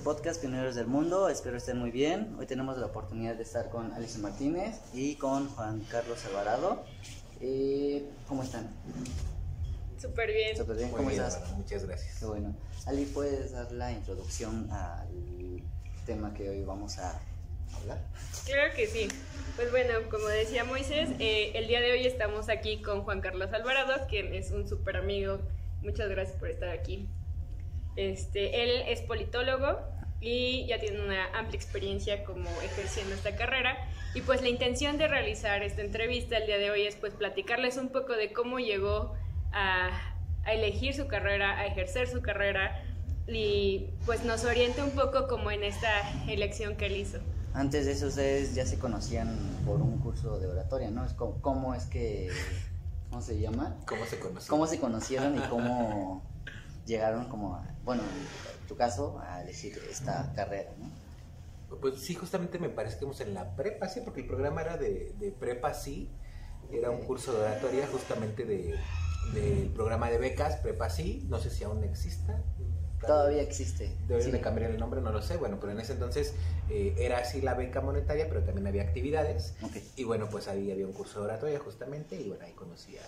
podcast Pioneros del Mundo. Espero estén muy bien. Hoy tenemos la oportunidad de estar con Alicia Martínez y con Juan Carlos Alvarado. Eh, ¿Cómo están? Súper bien. Súper bien, ¿cómo bien, estás? hermano, muchas gracias. Qué bueno. Ali, ¿puedes dar la introducción al tema que hoy vamos a hablar? Claro que sí. Pues bueno, como decía Moisés, eh, el día de hoy estamos aquí con Juan Carlos Alvarado, quien es un súper amigo. Muchas gracias por estar aquí. Este, él es politólogo y ya tiene una amplia experiencia como ejerciendo esta carrera. Y pues la intención de realizar esta entrevista el día de hoy es pues platicarles un poco de cómo llegó a, a elegir su carrera, a ejercer su carrera y pues nos oriente un poco como en esta elección que él hizo. Antes de eso, ustedes ya se conocían por un curso de oratoria, ¿no? Es como, ¿Cómo es que, cómo se llama? ¿Cómo se conoció? ¿Cómo se conocieron y cómo llegaron como, a- bueno, en tu caso, a elegir esta carrera, ¿no? Pues sí, justamente me parece que íbamos en la prepa, sí, porque el programa era de, de prepa, sí. Era un curso de oratoria justamente de, del programa de becas, prepa, sí. No sé si aún exista. Todavía existe. Deberían sí. de cambiar el nombre, no lo sé. Bueno, pero en ese entonces eh, era así la beca monetaria, pero también había actividades. Y bueno, pues ahí había un curso de oratoria justamente. Y bueno, ahí conocí a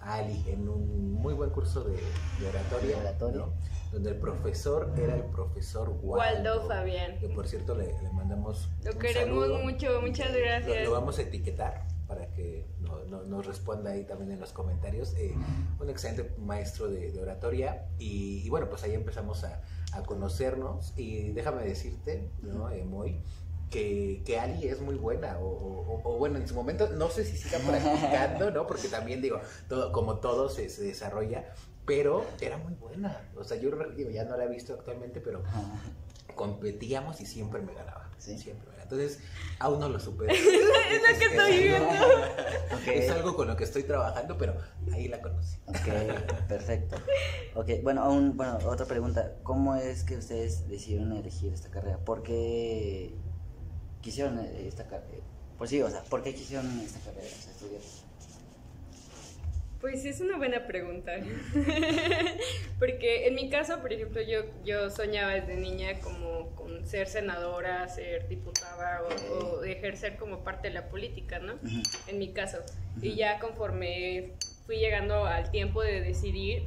Ali en un muy buen curso de, de oratoria. De oratoria. ¿no? Donde el profesor era el profesor Waldo. Waldo Fabián. Que por cierto le, le mandamos. Lo un queremos saludo. mucho, muchas Lo, gracias. lo vamos a etiquetar para que no- no- nos responda ahí también en los comentarios. Eh, un excelente maestro de, de oratoria y, y bueno, pues ahí empezamos a, a conocernos y déjame decirte, ¿no, eh, Moy? Que, que Ali es muy buena, o, o- o- o bueno, en su momento, no sé si siga practicando, ¿no? Porque también digo, todo, como todo se, se desarrolla, pero era muy buena. O sea, yo digo, ya no la he visto actualmente, pero competíamos y siempre me ganaba. Sí. Siempre me ganaba. Entonces, aún no lo supero. es lo que estoy viendo. Es algo con lo que estoy trabajando, pero ahí la conocí. Ok, perfecto. Ok, bueno, aún, bueno, otra pregunta. ¿Cómo es que ustedes decidieron elegir esta carrera? ¿Por qué quisieron eh, esta carrera? Pues sí, o sea, ¿por qué quisieron esta carrera? O sea, estudiar. Pues es una buena pregunta. Porque en mi caso, por ejemplo, yo, yo soñaba desde niña como con ser senadora, ser diputada o, o ejercer como parte de la política, ¿no? En mi caso. Y ya conforme fui llegando al tiempo de decidir,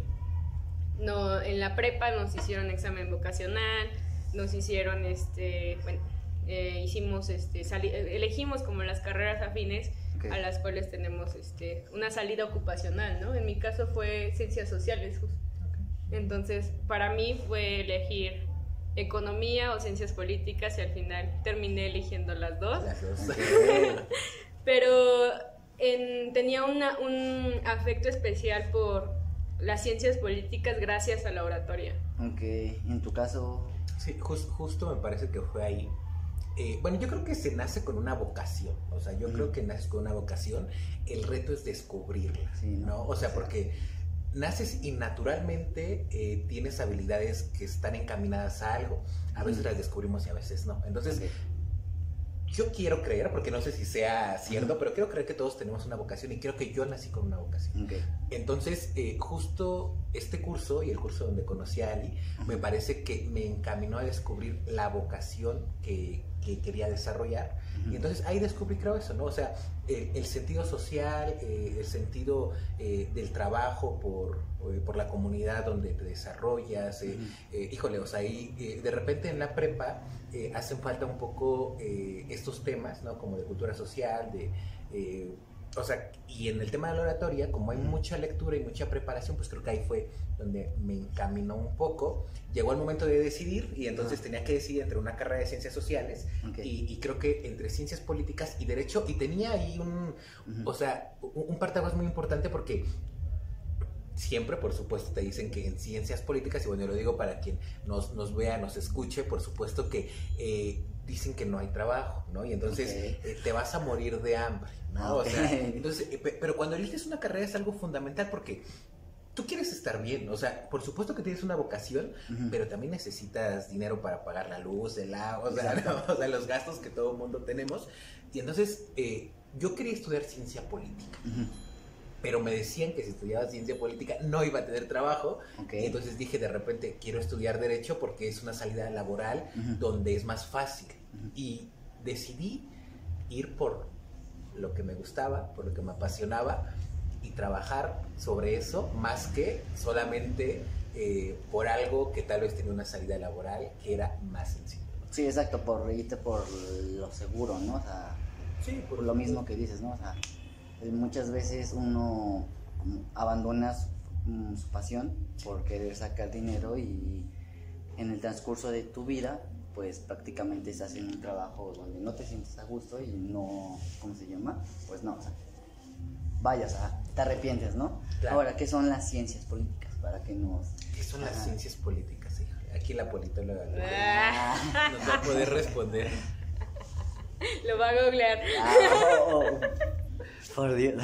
no, en la prepa nos hicieron examen vocacional, nos hicieron, este, bueno, eh, hicimos, este, eh, elegimos como las carreras afines a las cuales tenemos, este, una salida ocupacional, ¿no? En mi caso fue ciencias sociales, justo. Entonces, para mí fue elegir economía o ciencias políticas y al final terminé eligiendo las dos. Las dos. Ok. Pero en- tenía una- un afecto especial por las ciencias políticas gracias a la oratoria. Ok, en tu caso, Sí, justo me parece que fue ahí. Eh, bueno, yo creo que se nace con una vocación. O sea, yo creo que naces con una vocación. El reto es descubrirla, Sí, ¿no? ¿no? O sea, porque naces y naturalmente eh, tienes habilidades que están encaminadas a algo. A veces las descubrimos y a veces no. Entonces. Yo quiero creer, porque no sé si sea cierto, pero quiero creer que todos tenemos una vocación y creo que yo nací con una vocación. ok. Entonces, eh, justo este curso y el curso donde conocí a Ali, me parece que me encaminó a descubrir la vocación que, que quería desarrollar. Y entonces ahí descubrí, creo, eso, ¿no? O sea, el, el sentido social, eh, el sentido eh, del trabajo por, eh, por la comunidad donde te desarrollas. eh, eh, híjole, o sea, ahí eh, de repente en la prepa eh, hacen falta un poco eh, estos temas, ¿no? Como de cultura social, de... o sea, y en el tema de la oratoria, como hay mucha lectura y mucha preparación, pues creo que ahí fue donde me encaminó un poco. Llegó el momento de decidir y entonces tenía que decidir entre una carrera de ciencias sociales Ok. y, y creo que entre ciencias políticas y derecho, y tenía ahí un, Ujú. o sea, un, un parteaguas muy importante porque siempre, por supuesto, te dicen que en ciencias políticas, y bueno, lo digo para quien nos, nos vea, nos escuche, por supuesto que eh, dicen que no hay trabajo, ¿no? Y entonces eh, te vas a morir de hambre, ¿no? O sea, entonces, eh, pe- pero cuando eliges una carrera es algo fundamental porque tú quieres estar bien, o sea, por supuesto que tienes una vocación, pero también necesitas dinero para pagar la luz, el agua, o sea, Exacto. ¿no? O sea, los gastos que todo el mundo tenemos. Y entonces, eh, yo quería estudiar ciencia política. Ujú. Pero me decían que si estudiaba ciencia política no iba a tener trabajo. Y entonces dije de repente, quiero estudiar derecho porque es una salida laboral Ujú. donde es más fácil. Ujú. Y decidí ir por lo que me gustaba, por lo que me apasionaba y trabajar sobre eso más que solamente eh, por algo que tal vez tenía una salida laboral que era más sencillo. Sí, exacto, por irte por lo seguro, ¿no? O sea, Sí, por lo mismo que dices, ¿no? O sea, muchas veces uno como, abandona su, mm, su pasión por querer sacar dinero y en el transcurso de tu vida, pues prácticamente estás en un trabajo donde no te sientes a gusto y no, ¿cómo se llama? Pues no, o sea, vaya, o sea, te arrepientes, ¿no? Claro. Ahora, ¿qué son las ciencias políticas? Para que nos... ¿Qué son las ciencias políticas? hija? Aquí la politóloga Ah, nos va a poder responder. Lo va a googlear. Ah, oh, oh, oh. Por Dios.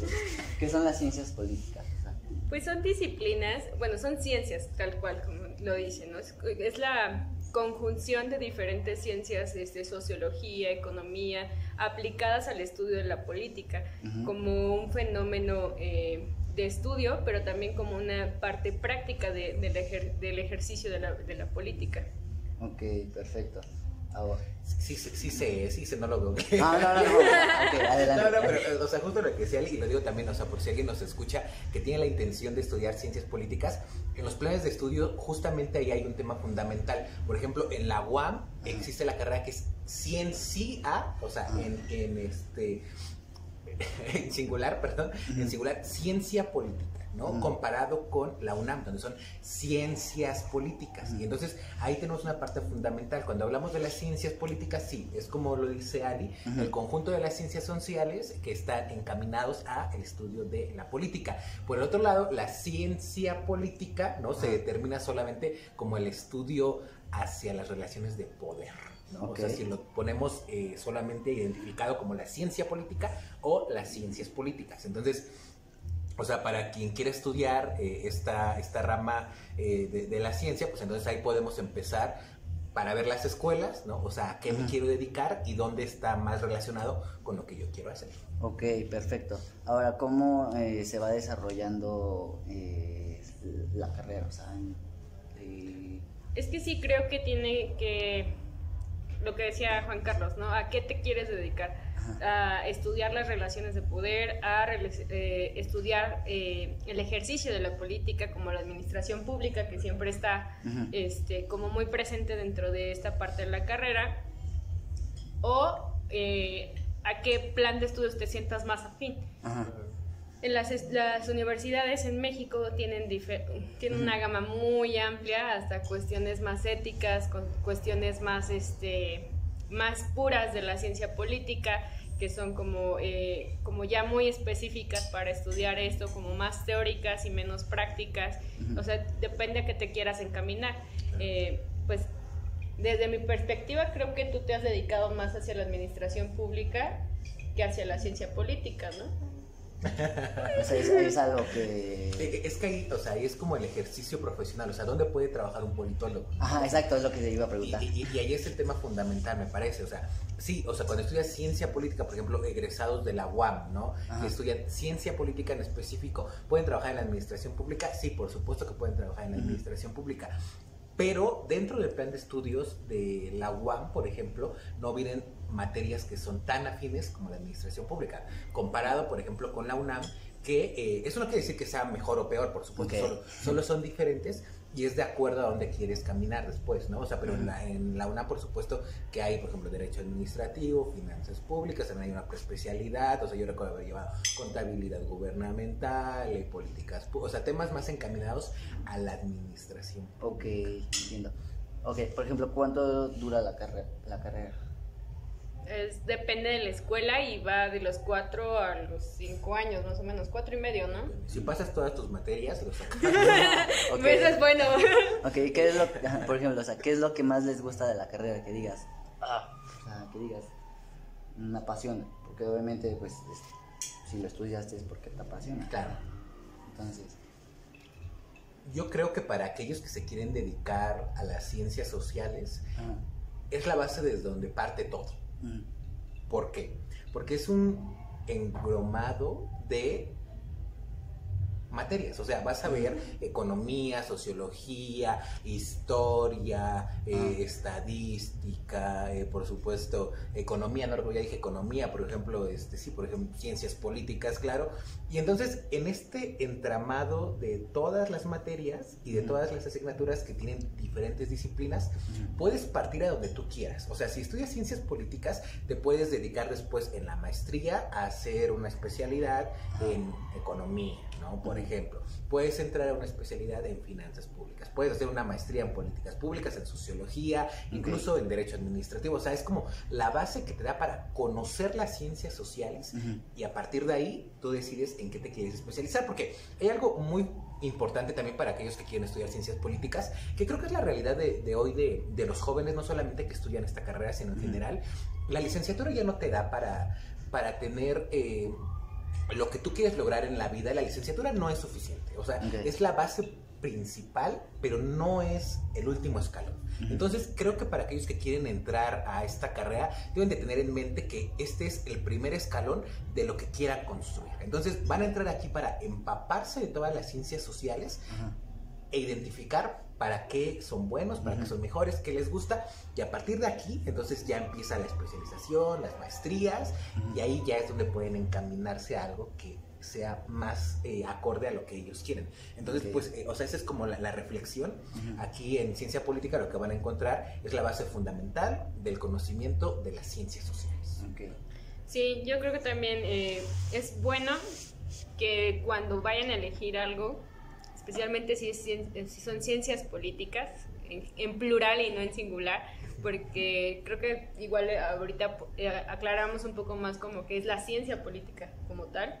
¿Qué son las ciencias políticas? O sea, Pues son disciplinas, bueno, son ciencias, tal cual como lo dicen, ¿no? Es, la conjunción de diferentes ciencias, este, sociología, economía, aplicadas al estudio de la política, como un fenómeno eh, de estudio, pero también como una parte práctica de- del, ejer- del ejercicio de la, de la política. Ok, perfecto. Sí, sí, sí sé, sí sé, no lo veo. No, no, no. Ok, adelante. No, no, pero, o sea, justo lo que decía, y lo digo también, o sea, por si alguien nos escucha que tiene la intención de estudiar ciencias políticas, en los planes de estudio, justamente ahí hay un tema fundamental. Por ejemplo, en la UAM existe la carrera que es ciencia, o sea, en, en este. En singular, perdón, en singular, ciencia política, ¿no? Ujú. Comparado con la UNAM, donde son ciencias políticas. Y entonces ahí tenemos una parte fundamental. Cuando hablamos de las ciencias políticas, sí, es como lo dice Ali, el conjunto de las ciencias sociales que están encaminados a el estudio de la política. Por el otro lado, la ciencia política no se Ajá. determina solamente como el estudio hacia las relaciones de poder. ¿no? O sea, si lo ponemos eh, solamente identificado como la ciencia política o las ciencias políticas. Entonces, o sea, para quien quiera estudiar eh, esta, esta rama eh, de, de la ciencia, pues entonces ahí podemos empezar para ver las escuelas, ¿no? O sea, a qué me quiero dedicar y dónde está más relacionado con lo que yo quiero hacer. Ok, perfecto. Ahora, ¿cómo eh, se va desarrollando eh, la carrera? O sea, en- eh, Es que sí creo que tiene que, lo que decía Juan Carlos, ¿no? ¿A qué te quieres dedicar? A estudiar las relaciones de poder, a eh, estudiar eh, el ejercicio de la política como la administración pública, que siempre está este, como muy presente dentro de esta parte de la carrera, o eh, a qué plan de estudios te sientas más afín. ajá. En las, las universidades en México tienen, una gama muy amplia, hasta cuestiones más éticas, con cuestiones más, este, más puras de la ciencia política, que son como, eh, como ya muy específicas para estudiar esto, como más teóricas y menos prácticas. O sea, depende a qué te quieras encaminar. Eh, pues desde mi perspectiva creo que tú te has dedicado más hacia la administración pública que hacia la ciencia política, ¿no? O sea, es, es algo que... Es que ahí, o sea, ahí es como el ejercicio profesional, o sea, ¿dónde puede trabajar un politólogo? Ajá, exacto, es lo que te iba a preguntar. y- y ahí es el tema fundamental, me parece. O sea, sí, o sea, cuando estudias ciencia política, por ejemplo, egresados de la UAM, ¿no? Ajá. Que estudian ciencia política en específico, ¿pueden trabajar en la administración pública? Sí, por supuesto que pueden trabajar en la administración pública. Pero dentro del plan de estudios de la UAM, por ejemplo, no vienen materias que son tan afines como la administración pública. Comparado, por ejemplo, con la UNAM, que eh, eso no quiere decir que sea mejor o peor, por supuesto, solo, solo son diferentes y es de acuerdo a dónde quieres caminar después, ¿no? O sea, pero en, la, en la UNAM, por supuesto, que hay, por ejemplo, Derecho Administrativo, Finanzas Públicas, también hay una especialidad, o sea, yo recuerdo haber llevado Contabilidad Gubernamental, eh, Políticas, o sea, temas más encaminados a la administración. Ok, entiendo. Ok, por ejemplo, ¿cuánto dura la carrera? La carrera? Es, depende de la escuela y va de los cuatro a los cinco años, más o menos, cuatro y medio, ¿no? Si pasas todas tus materias, los sacas. Ok. Eso es bueno. Ok, ¿qué es lo por ejemplo, o sea, qué es lo que más les gusta de la carrera? Que digas, ah, o sea, que digas, me apasiona, porque obviamente, pues, es- si lo estudiaste es porque te apasiona. Claro. Entonces, Yo creo que para aquellos que se quieren dedicar a las ciencias sociales, es la base desde donde parte todo. ¿Por qué? Porque es un engromado de materias. O sea, vas a ver economía, sociología, historia, eh, estadística, eh, por supuesto, economía, no ya dije economía, por ejemplo, este sí, por ejemplo, ciencias políticas, claro. Y entonces, en este entramado de todas las materias y de todas las asignaturas que tienen diferentes disciplinas, puedes partir a donde tú quieras. O sea, si estudias ciencias políticas, te puedes dedicar después en la maestría a hacer una especialidad en economía, ¿no? Por ejemplo, puedes entrar a una especialidad en finanzas públicas, puedes hacer una maestría en políticas públicas, en sociología, incluso en derecho administrativo. O sea, es como la base que te da para conocer las ciencias sociales y a partir de ahí tú decides en qué te quieres especializar, porque hay algo muy importante también para aquellos que quieren estudiar ciencias políticas, que creo que es la realidad de, hoy de, los jóvenes, no solamente que estudian esta carrera, sino en general. La licenciatura ya no te da para, para tener eh, lo que tú quieres lograr en la vida. La licenciatura no es suficiente, o sea, es la base principal, pero no es el último escalón. Entonces, creo que para aquellos que quieren entrar a esta carrera, deben de tener en mente que este es el primer escalón de lo que quieran construir. Entonces, van a entrar aquí para empaparse de todas las ciencias sociales e identificar para qué son buenos, para qué son mejores, qué les gusta, y a partir de aquí, entonces ya empieza la especialización, las maestrías, y ahí ya es donde pueden encaminarse a algo que sea más eh, acorde a lo que ellos quieren. Entonces, pues, eh, o sea, esa es como la, reflexión. Aquí en ciencia política lo que van a encontrar es la base fundamental del conocimiento de las ciencias sociales. Sí, yo creo que también eh, es bueno que cuando vayan a elegir algo, especialmente si, si son ciencias políticas, en, plural y no en singular, porque creo que igual ahorita aclaramos un poco más como que es la ciencia política como tal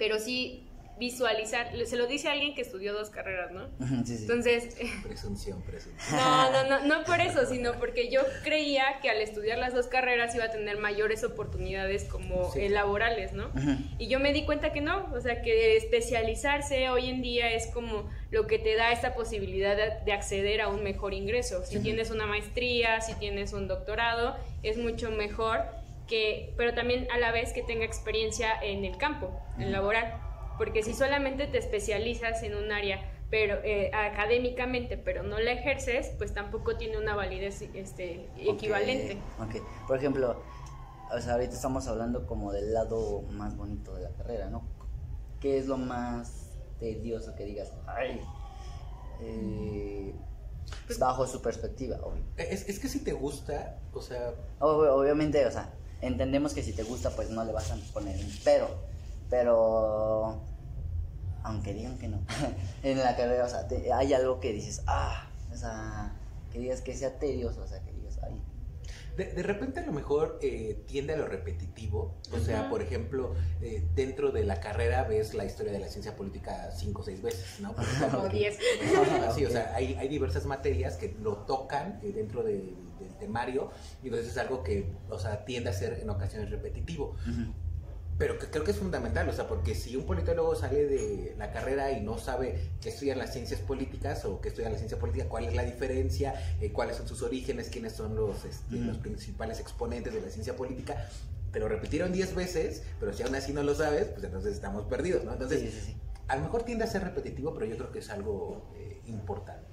pero sí visualizar, se lo dice alguien que estudió dos carreras, ¿no? Sí, sí. Entonces... Presunción, presunción. No, no, no, no por eso, sino porque yo creía que al estudiar las dos carreras iba a tener mayores oportunidades como eh, laborales, ¿no? Y yo me di cuenta que no, o sea, que especializarse hoy en día es como lo que te da esta posibilidad de, acceder a un mejor ingreso. Si tienes una maestría, si tienes un doctorado, es mucho mejor pero también a la vez que tenga experiencia en el campo, en laboral. Porque si solamente te especializas en un área pero eh, académicamente, pero no la ejerces, pues tampoco tiene una validez este, equivalente. Okay. Por ejemplo, o sea, ahorita estamos hablando como del lado más bonito de la carrera, ¿no? ¿Qué es lo más tedioso que digas? Ay, eh, pues bajo su perspectiva, obvio. Es, es, que si te gusta, o sea... obviamente, o sea, entendemos que si te gusta, pues no le vas a poner un pero. Pero, aunque digan que no, en la carrera, o sea, hay algo que dices, ah, o sea, que digas que sea tedioso, o sea, que digas, ay. De, repente a lo mejor eh, tiende a lo repetitivo, o sea, por ejemplo, eh, dentro de la carrera ves la historia de la ciencia política cinco o seis veces, ¿no? O diez. Sí, o sea, hay, hay diversas materias que lo tocan eh, dentro de temario, y entonces es algo que, o sea, tiende a ser en ocasiones repetitivo. Pero que creo que es fundamental, o sea, porque si un politólogo sale de la carrera y no sabe qué estudian las ciencias políticas o qué estudian la ciencia política, cuál es la diferencia, eh, cuáles son sus orígenes, quiénes son los, este, los principales exponentes de la ciencia política, pero repitieron 10 veces, pero si aún así no lo sabes, pues entonces estamos perdidos, ¿no? Entonces, a lo mejor tiende a ser repetitivo, pero yo creo que es algo eh, importante.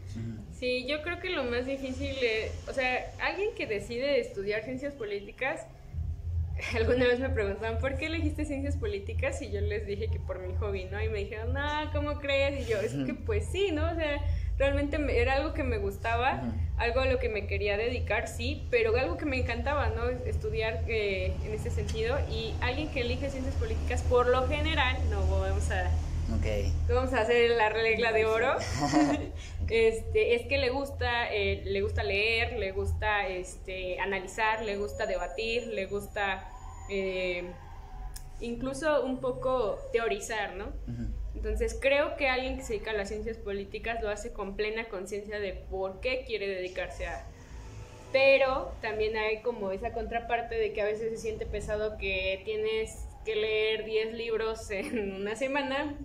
Sí, yo creo que lo más difícil es, o sea, alguien que decide estudiar ciencias políticas, alguna vez me preguntaban, ¿por qué elegiste ciencias políticas? Y yo les dije que por mi hobby, ¿no? Y me dijeron, no, ¿cómo crees? Y yo, es que pues sí, ¿no? O sea, realmente era algo que me gustaba, algo a lo que me quería dedicar, sí, pero algo que me encantaba, ¿no? Estudiar eh, en ese sentido. Y alguien que elige ciencias políticas, por lo general, no vamos a Okay. Vamos a hacer la regla de oro. este, es que le gusta, eh, le gusta leer, le gusta este, analizar, le gusta debatir, le gusta eh, incluso un poco teorizar, ¿no? Entonces creo que alguien que se dedica a las ciencias políticas lo hace con plena conciencia de por qué quiere dedicarse a... Pero también hay como esa contraparte de que a veces se siente pesado que tienes que leer 10 libros en una semana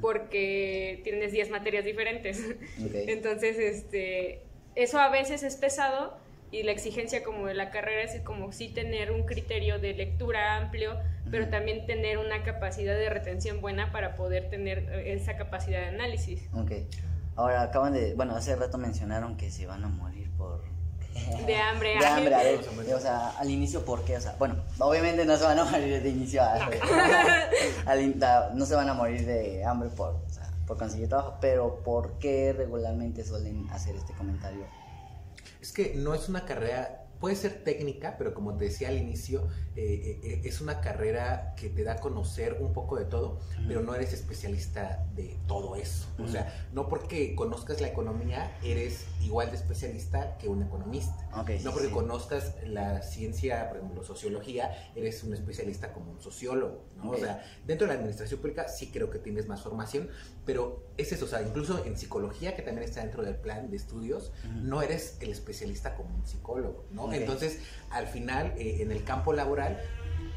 porque tienes 10 materias diferentes. Entonces, este, eso a veces es pesado, y la exigencia como de la carrera es como sí tener un criterio de lectura amplio, pero también tener una capacidad de retención buena para poder tener eh, esa capacidad de análisis. Ok. Ahora acaban de, bueno, hace rato mencionaron que se van a morir. De hambre. De hambre, a ver, o sea, al inicio, ¿por qué? O sea, bueno, obviamente no se van a morir de inicio, a- al a- no se van a morir de hambre por, o sea, por conseguir trabajo, pero ¿por qué regularmente suelen hacer este comentario? Es que no es una carrera, puede ser técnica, pero como te decía al inicio, eh, eh, es una carrera que te da a conocer un poco de todo, pero no eres especialista de todo eso. O sea, no porque conozcas la economía eres igual de especialista que un economista. Ok, sí, No porque sí. conozcas la ciencia, por ejemplo, sociología, eres un especialista como un sociólogo. O sea, dentro de la administración pública sí creo que tienes más formación, pero es eso, o sea, incluso en psicología, que también está dentro del plan de estudios, no eres el especialista como un psicólogo, ¿no? Entonces, al final, eh, en el campo laboral,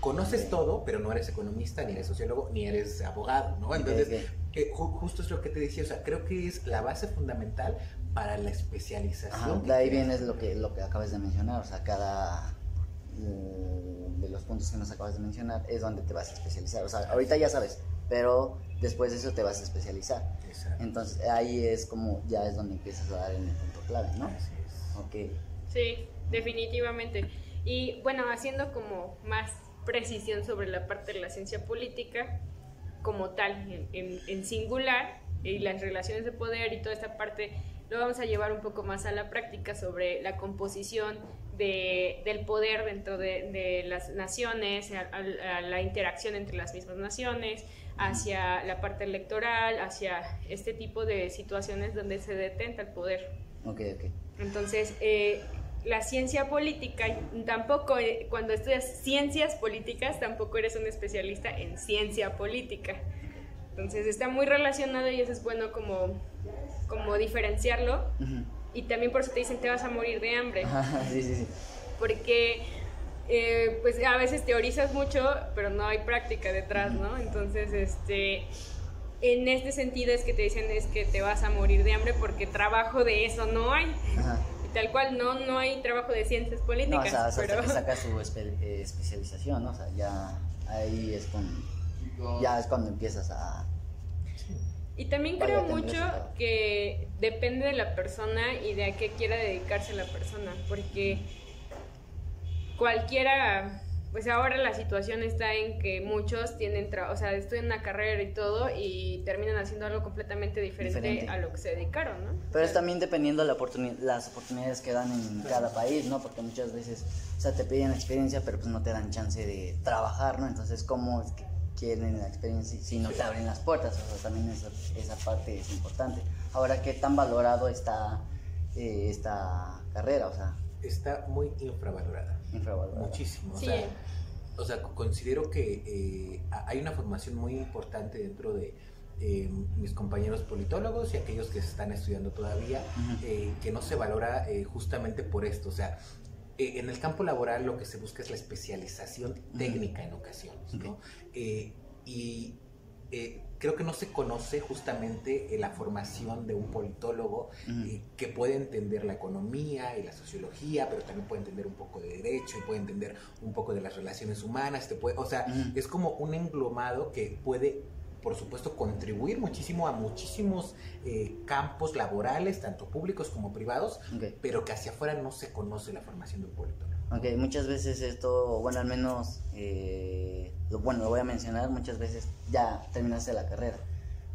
conoces todo, pero no eres economista, ni eres sociólogo, ni eres abogado, ¿no? Entonces, eh, ju- justo es lo que te decía, o sea, creo que es la base fundamental para la especialización. De ahí viene lo que, lo que acabas de mencionar, o sea, cada eh, de los puntos que nos acabas de mencionar es donde te vas a especializar. O sea, ahorita ya sabes, pero después de eso te vas a especializar. Exacto. Entonces ahí es como, ya es donde empiezas a dar en el punto clave, ¿no? Así es. Ok. Sí, definitivamente. Y bueno, haciendo como más precisión sobre la parte de la ciencia política como tal, en, en- en singular, y las relaciones de poder y toda esta parte, lo vamos a llevar un poco más a la práctica sobre la composición de- del poder dentro de, de las naciones, a, a- a la interacción entre las mismas naciones, hacia la parte electoral, hacia este tipo de situaciones donde se detenta el poder. Ok, ok. Entonces, eh, la ciencia política, tampoco, eh, cuando estudias ciencias políticas, tampoco eres un especialista en ciencia política. Entonces, está muy relacionado y eso es bueno como, como diferenciarlo. Y también por eso te dicen, te vas a morir de hambre. Ajá, sí, sí, sí. Porque, eh, pues a veces teorizas mucho, pero no hay práctica detrás, ¿no? Entonces, este... En este sentido es que te dicen es que te vas a morir de hambre porque trabajo de eso no hay. Ajá. Y tal cual, no, no hay trabajo de ciencias No, políticas, o sea, hasta pero... que saca su espe- eh, especialización, ¿no? O sea, ya ahí es cuando, ya es cuando empiezas a... Y también creo mucho que depende de la persona y de a qué quiera dedicarse la persona, porque cualquiera, pues ahora la situación está en que muchos tienen, o sea, estudian una carrera y todo y terminan haciendo algo completamente diferente, Diferente. a lo que se dedicaron, ¿no? Pero es también dependiendo la oportuni- las oportunidades que dan en cada país, ¿no? Porque muchas veces, o sea, te piden experiencia, pero pues no te dan chance de trabajar, ¿no? Entonces, ¿cómo es que quieren la experiencia si no te abren las puertas? O sea, también esa, esa parte es importante. Ahora, ¿qué tan valorado está eh, esta carrera? O sea, Está muy infravalorada. infravalorada. Muchísimo. O Sí. sea, o sea, considero que eh, ha- hay una formación muy importante dentro de eh, mis compañeros politólogos y aquellos que se están estudiando todavía, Ujú. eh, que no se valora eh, justamente por esto. O sea, eh, en el campo laboral lo que se busca es la especialización técnica en ocasiones, ¿no? Eh, y eh, creo que no se conoce justamente la formación de un politólogo que puede entender la economía y la sociología, pero también puede entender un poco de derecho y puede entender un poco de las relaciones humanas. Te puede, o sea, es como un englomado que puede, por supuesto, contribuir muchísimo a muchísimos eh, campos laborales, tanto públicos como privados, pero que hacia afuera no se conoce la formación de un politólogo. Ok, muchas veces esto, bueno, al menos, eh, lo, bueno, lo voy a mencionar, muchas veces ya terminaste la carrera,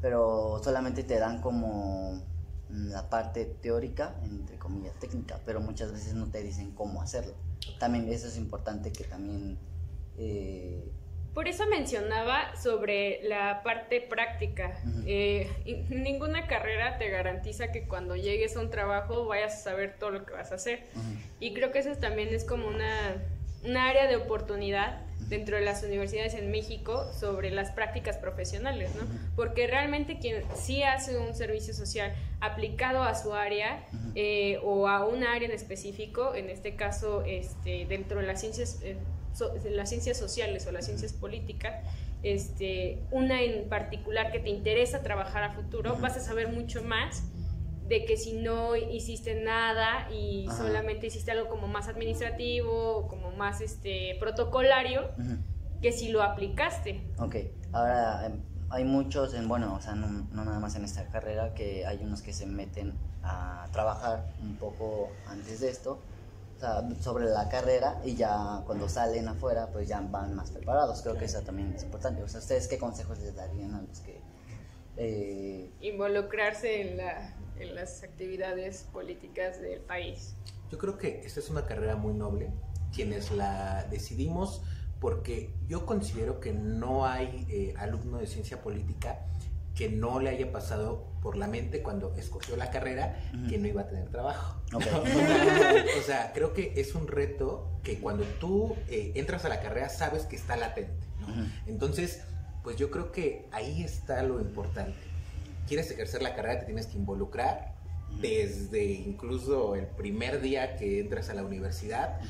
pero solamente te dan como mm, la parte teórica, entre comillas, técnica, pero muchas veces no te dicen cómo hacerlo. También eso es importante que también... eh, Por eso mencionaba sobre la parte práctica. Eh, ninguna carrera te garantiza que cuando llegues a un trabajo vayas a saber todo lo que vas a hacer. Y creo que eso también es como una, una área de oportunidad dentro de las universidades en México sobre las prácticas profesionales, ¿no? Porque realmente quien sí hace un servicio social aplicado a su área eh, o a un área en específico, en este caso este, dentro de las ciencias, eh, so- las ciencias sociales o las ciencias políticas, este, una en particular que te interesa trabajar a futuro, vas a saber mucho más de que si no hiciste nada y Ajá. solamente hiciste algo como más administrativo, como más este protocolario, que si lo aplicaste. Ok, ahora em, hay muchos, en, bueno, o sea, no, no nada más en esta carrera, que hay unos que se meten a trabajar un poco antes de esto, sobre la carrera y ya cuando salen afuera, pues ya van más preparados. Creo que eso también es importante. O sea, ¿ustedes qué consejos les darían a los que... eh, Involucrarse en, la, en las actividades políticas del país. Yo creo que esta es una carrera muy noble, quienes la decidimos porque yo considero que no hay eh, alumno de ciencia política que no le haya pasado por la mente cuando escogió la carrera que no iba a tener trabajo. O, sea, creo que es un reto que cuando tú eh, entras a la carrera sabes que está latente. ¿no? Entonces, pues yo creo que ahí está lo importante. Quieres ejercer la carrera, te tienes que involucrar desde incluso el primer día que entras a la universidad.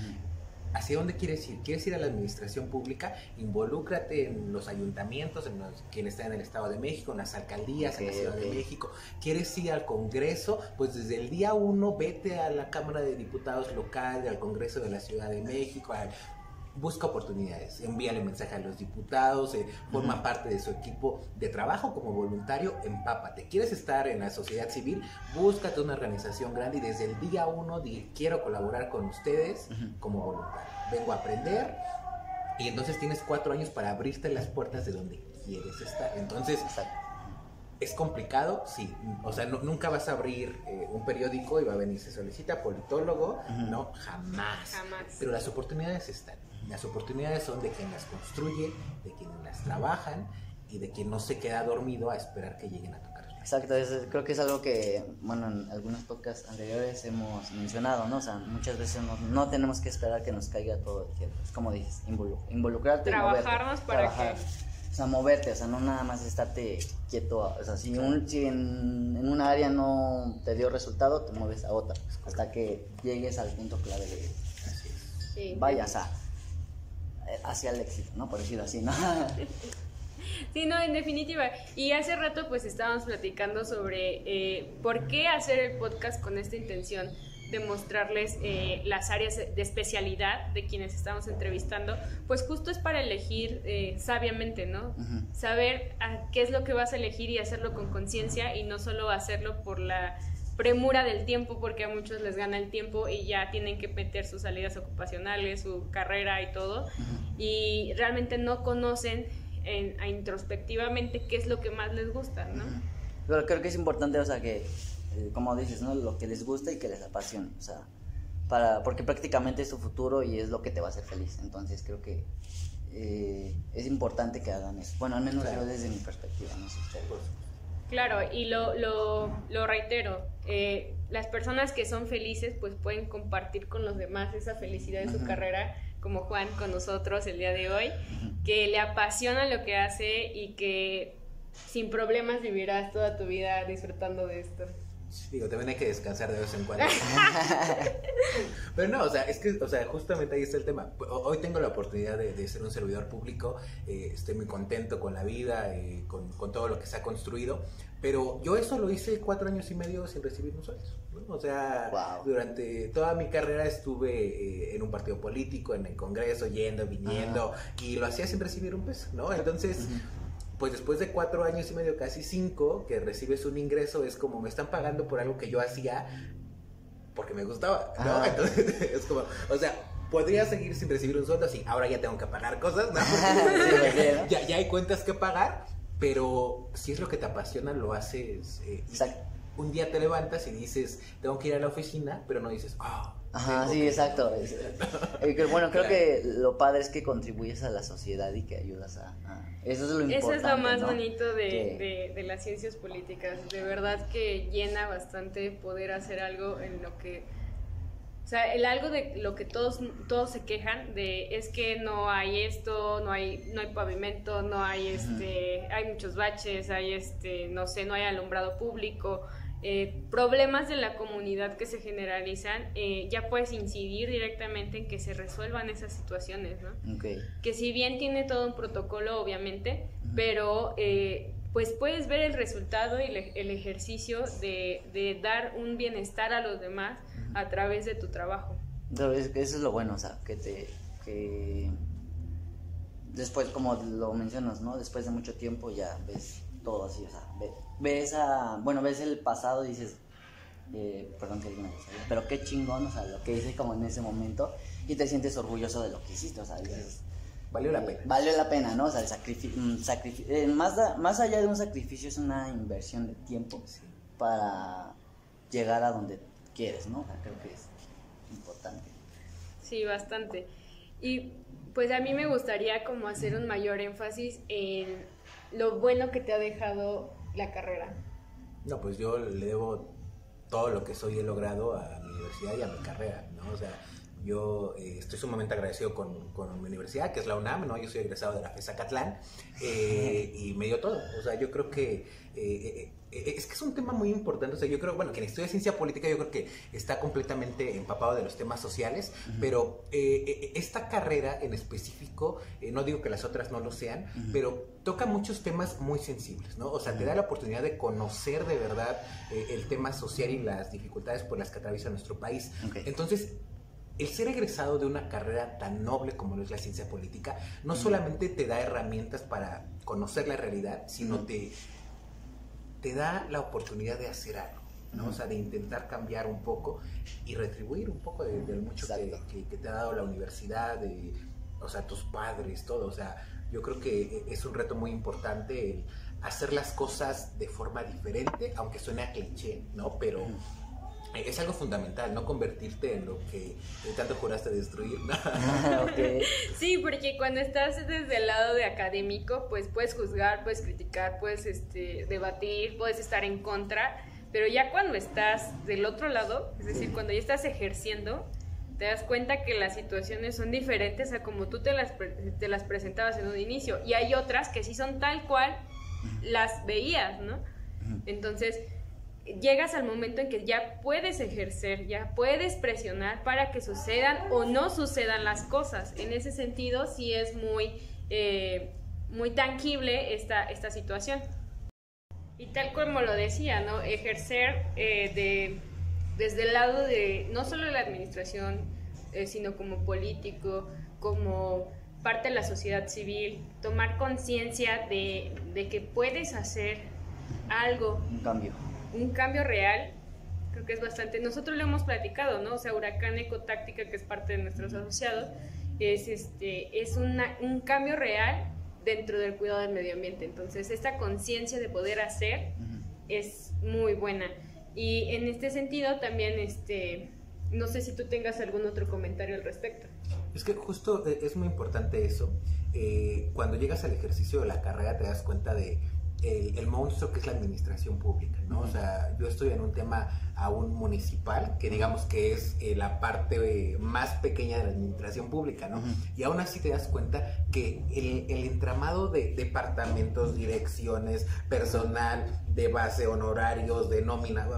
¿Hacia dónde quieres ir? ¿Quieres ir a la administración pública? Involúcrate en los ayuntamientos, en los, quien está en el Estado de México, en las alcaldías, en la Ciudad de. México. ¿Quieres ir al Congreso? Pues desde el día uno vete a la Cámara de Diputados local, al Congreso de la Ciudad de México, a- busca oportunidades, envíale mensaje a los diputados, eh, forma parte de su equipo de trabajo como voluntario, empápate. ¿Quieres estar en la sociedad civil? Búscate una organización grande y desde el día uno di, quiero colaborar con ustedes como voluntario. Vengo a aprender y entonces tienes cuatro años para abrirte las puertas de donde quieres estar. Entonces, Exacto. ¿Es complicado? Sí. O sea, no- nunca vas a abrir eh, un periódico y va a venir, se solicita politólogo. No, jamás. Jamás. Pero las oportunidades están. Las oportunidades son de quien las construye, de quienes las trabajan y de quien no se queda dormido a esperar que lleguen a tocar. Exacto, es- creo que es algo que, bueno, en algunos podcasts anteriores hemos mencionado, ¿no? O sea, muchas veces no, no tenemos que esperar que nos caiga todo el tiempo. Es como dices, involu- involucrarte y Trabajarnos moverte, para trabajar. O sea, moverte, o sea, no nada más estarte quieto. O sea, si, un, si en, en una área no te dio resultado, te mueves a otra. Hasta que llegues al punto clave de, Así es. Sí. vaya, o sea, hacia el éxito, ¿no? Por decirlo así, ¿no? Sí, no, en definitiva. Y hace rato pues estábamos platicando sobre eh, por qué hacer el podcast con esta intención de mostrarles eh, las áreas de especialidad de quienes estamos entrevistando, pues justo es para elegir eh, sabiamente, ¿no? Saber a qué es lo que vas a elegir y hacerlo con conciencia y no solo hacerlo por la premura del tiempo, porque a muchos les gana el tiempo y ya tienen que meter sus salidas ocupacionales, su carrera y todo, y realmente no conocen en- a introspectivamente qué es lo que más les gusta, ¿no? Pero creo que es importante, o sea, que, eh, como dices, ¿no? Lo que les gusta y que les apasione, o sea, para, porque prácticamente es su futuro y es lo que te va a hacer feliz. Entonces creo que eh, es importante que hagan eso. Bueno, al menos Claro. yo desde mi perspectiva, no sé ustedes. Claro, y lo, lo, lo reitero, eh, las personas que son felices pues pueden compartir con los demás esa felicidad de su carrera, como Juan con nosotros el día de hoy, que le apasiona lo que hace y que sin problemas vivirás toda tu vida disfrutando de esto. Digo, también hay que descansar de vez en cuando. Pero no, o sea, es que, o sea, justamente ahí está el tema. Ho- Hoy tengo la oportunidad de, de ser un servidor público, eh, estoy muy contento con la vida, eh, con, con todo lo que se ha construido, pero yo eso lo hice cuatro años y medio sin recibir un sueldo. ¿no? O sea, Wow. durante toda mi carrera estuve eh, en un partido político, en el Congreso, yendo, viniendo, y lo hacía sin recibir un peso, ¿no? Entonces pues después de cuatro años y medio, casi cinco, que recibes un ingreso, es como me están pagando por algo que yo hacía porque me gustaba, ¿no? Ajá. Entonces es como, o sea, podría seguir sin recibir un sueldo, sí, ahora ya tengo que pagar cosas, ya, ya hay cuentas que pagar, pero si es lo que te apasiona, lo haces. eh, Exacto. un día te levantas y dices, tengo que ir a la oficina, pero no dices, ah. Ajá, sí, que-". exacto. Es- eh, bueno, creo que lo padre es que contribuyes a la sociedad y que ayudas a... a- eso es lo importante, Eso es lo más ¿no? bonito de, Que- de- de las ciencias políticas. De verdad que llena bastante poder hacer algo en lo que... O sea, el algo de lo que todos, todos se quejan de es que no hay esto, no hay, no hay pavimento, no hay este, hay muchos baches, hay este, no sé, no hay alumbrado público, eh, problemas de la comunidad que se generalizan, eh, ya puedes incidir directamente en que se resuelvan esas situaciones, ¿no? Ok. que si bien tiene todo un protocolo, obviamente, Ujú. pero eh, pues puedes ver el resultado y el ejercicio de, de dar un bienestar a los demás a través de tu trabajo. Entonces, eso es lo bueno, o sea, que te... Que después, como lo mencionas, ¿no? Después de mucho tiempo ya ves todo así, o sea, ves, a, bueno, ves el pasado y dices, eh, perdón que diga una cosa, pero qué chingón, o sea, lo que hice como en ese momento y te sientes orgulloso de lo que hiciste, o sea, dices, valió la pena. Valió la pena, ¿no? O sea, el sacrificio, eh, más, más allá de un sacrificio es una inversión de tiempo para llegar a donde quieres, ¿no? creo que es importante. Sí, bastante. Y pues a mí me gustaría como hacer un mayor énfasis en lo bueno que te ha dejado la carrera. No, pues yo le debo todo lo que soy he logrado a mi universidad y a mi carrera, ¿no? O sea, yo eh, estoy sumamente agradecido con, con, mi universidad, que es la UNAM, ¿no? Yo soy egresado de la FESA Catlán eh, y me dio todo. O sea, yo creo que eh, es que es un tema muy importante. O sea, yo creo, bueno, quien estudia ciencia política, yo creo que está completamente empapado de los temas sociales, pero esta carrera en específico, no digo que las otras no lo sean, pero toca muchos temas muy sensibles, ¿no? O sea, te da la oportunidad de conocer de verdad el tema social y las dificultades por las que atraviesa nuestro país. Entonces, el ser egresado de una carrera tan noble como lo es la ciencia política, no solamente te da herramientas para conocer la realidad, sino te, te da la oportunidad de hacer algo, ¿no? O sea, de intentar cambiar un poco y retribuir un poco del de mucho que, que, te ha dado la universidad, de, o sea, tus padres, todo. O sea, yo creo que es un reto muy importante el hacer las cosas de forma diferente, aunque suene a cliché, ¿no? Pero es algo fundamental, no convertirte en lo que tanto juraste destruir. Sí, porque cuando estás desde el lado de académico, pues puedes juzgar, puedes criticar, puedes este, debatir, puedes estar en contra, pero ya cuando estás del otro lado, es decir, cuando ya estás ejerciendo, te das cuenta que las situaciones son diferentes a como tú te las, te las presentabas en un inicio, y hay otras que sí son tal cual las veías, ¿no? Entonces, llegas al momento en que ya puedes ejercer, ya puedes presionar para que sucedan o no sucedan las cosas. En ese sentido, sí es muy, eh, muy tangible esta, esta situación. Y tal como lo decía, ¿no? Ejercer eh, de, desde el lado de no solo la administración, eh, sino como político, como parte de la sociedad civil, tomar conciencia de, de que puedes hacer algo. Un cambio un cambio real, creo que es bastante. Nosotros lo hemos platicado, ¿no? O sea, Huracán Ecotáctica, que es parte de nuestros asociados, es, este, es un cambio real dentro del cuidado del medio ambiente. Entonces, esta conciencia de poder hacer es muy buena. Y en este sentido, también, este, no sé si tú tengas algún otro comentario al respecto. Es que justo eh, es muy importante eso. Eh, cuando llegas al ejercicio de la carrera te das cuenta de el, monstruo que es la administración pública, ¿no? O sea, yo estoy en un tema aún municipal, que digamos que es eh, la parte eh, más pequeña de la administración pública, ¿no? Y aún así te das cuenta que el, entramado de departamentos, direcciones, personal, de base, honorarios, de nómina,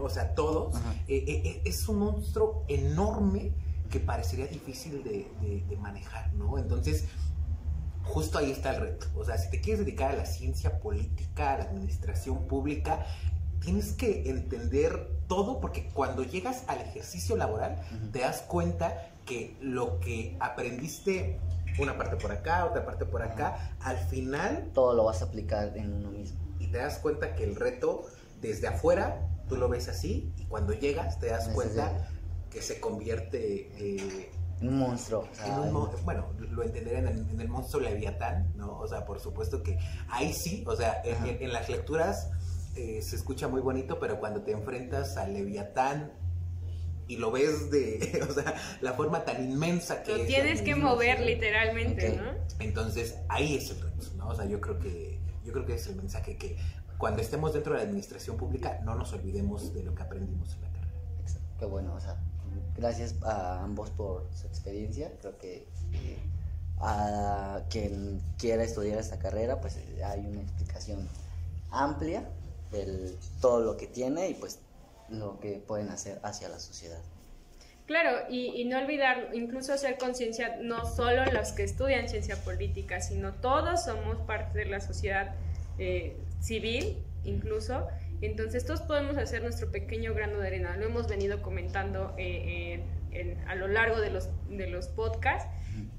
o sea, todos, eh, es un monstruo enorme que parecería difícil de, de manejar, ¿no? Entonces, justo ahí está el reto. O sea, si te quieres dedicar a la ciencia política, a la administración pública, tienes que entender todo porque cuando llegas al ejercicio laboral te das cuenta que lo que aprendiste una parte por acá, otra parte por acá, al final... Todo lo vas a aplicar en uno mismo. Y te das cuenta que el reto desde afuera, tú lo ves así, y cuando llegas te das cuenta que se convierte eh, un monstruo. bueno, lo entenderán en, el monstruo Leviatán, ¿no? O sea, por supuesto que ahí sí, o sea, en, las lecturas eh, se escucha muy bonito, pero cuando te enfrentas al Leviatán y lo ves de, o sea, la forma tan inmensa que... Lo tienes que mover literalmente, ¿no? Entonces, ahí es el reto, ¿no? O sea, yo creo que, yo creo que es el mensaje que cuando estemos dentro de la administración pública no nos olvidemos de lo que aprendimos en la carrera. Qué bueno, o sea, gracias a ambos por su experiencia. Creo que eh, a quien quiera estudiar esta carrera, pues eh, hay una explicación amplia de todo lo que tiene y pues lo que pueden hacer hacia la sociedad. Claro, y, no olvidar, incluso hacer conciencia, no solo los que estudian ciencia política, sino todos somos parte de la sociedad eh, civil incluso. Entonces todos podemos hacer nuestro pequeño grano de arena. Lo hemos venido comentando eh, a lo largo de los, de los podcasts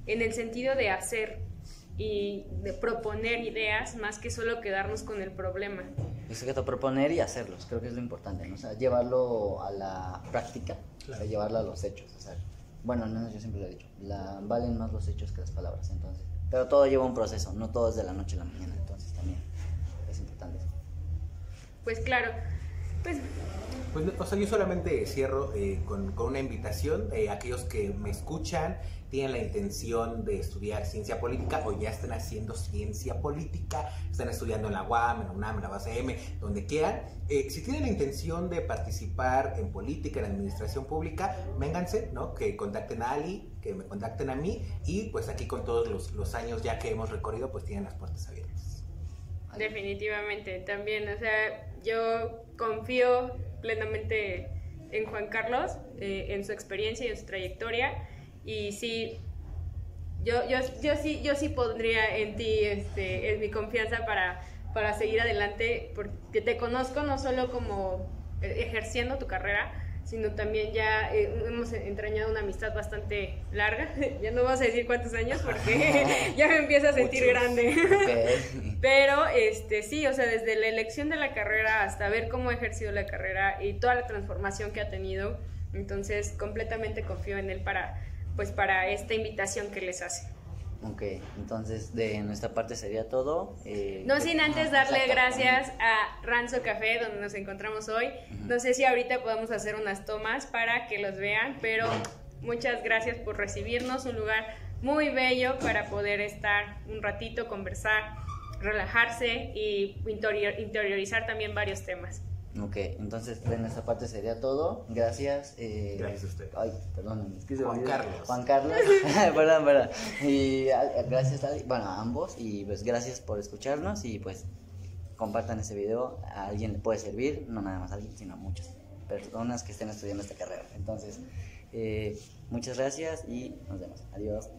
en el sentido de hacer y de proponer ideas más que solo quedarnos con el problema. Es que proponer y hacerlos, creo que es lo importante, ¿no? O sea, llevarlo a la práctica, o sea, llevarlo a los hechos, o sea, bueno, al menos yo siempre lo he dicho, la, valen más los hechos que las palabras, entonces, pero todo lleva un proceso, no todo es de la noche a la mañana, entonces también es importante. Pues claro, pues... Pues, o sea, yo solamente cierro eh, con, con, una invitación, eh, aquellos que me escuchan, tienen la intención de estudiar ciencia política o ya están haciendo ciencia política, están estudiando en la UAM, en la UNAM, en la BASM, donde quieran. Eh, si tienen la intención de participar en política, en administración pública, vénganse, ¿no? Que contacten a Ali, que me contacten a mí y pues aquí con todos los, los años ya que hemos recorrido, pues tienen las puertas abiertas. Definitivamente, también, o sea, yo confío plenamente en Juan Carlos, eh, en su experiencia y en su trayectoria. Y sí, yo, yo, yo, sí, yo sí pondría en ti este, en mi confianza para, para seguir adelante, porque te conozco no solo como ejerciendo tu carrera, sino también ya eh, hemos entrañado una amistad bastante larga. ya no vas a decir cuántos años porque ya me empiezo a sentir grande. Pero este sí, o sea, desde la elección de la carrera hasta ver cómo ha ejercido la carrera y toda la transformación que ha tenido, entonces completamente confío en él para pues para esta invitación que les hace. Ok, entonces de nuestra parte sería todo. Eh, no sin antes darle gracias a Ranzo Café, donde nos encontramos hoy. No sé si ahorita podemos hacer unas tomas para que los vean, pero muchas gracias por recibirnos, un lugar muy bello para poder estar un ratito, conversar, relajarse y interiorizar también varios temas. Ok, entonces en esta parte sería todo. Gracias. Eh, gracias a usted. Ay, perdón, es que se Juan Carlos. Juan Carlos. perdón, perdón. Y gracias, a, bueno, a ambos. Y pues gracias por escucharnos. Y pues compartan ese video. A alguien le puede servir, no nada más a alguien, sino a muchas personas que estén estudiando esta carrera. Entonces, eh, muchas gracias y nos vemos. Adiós.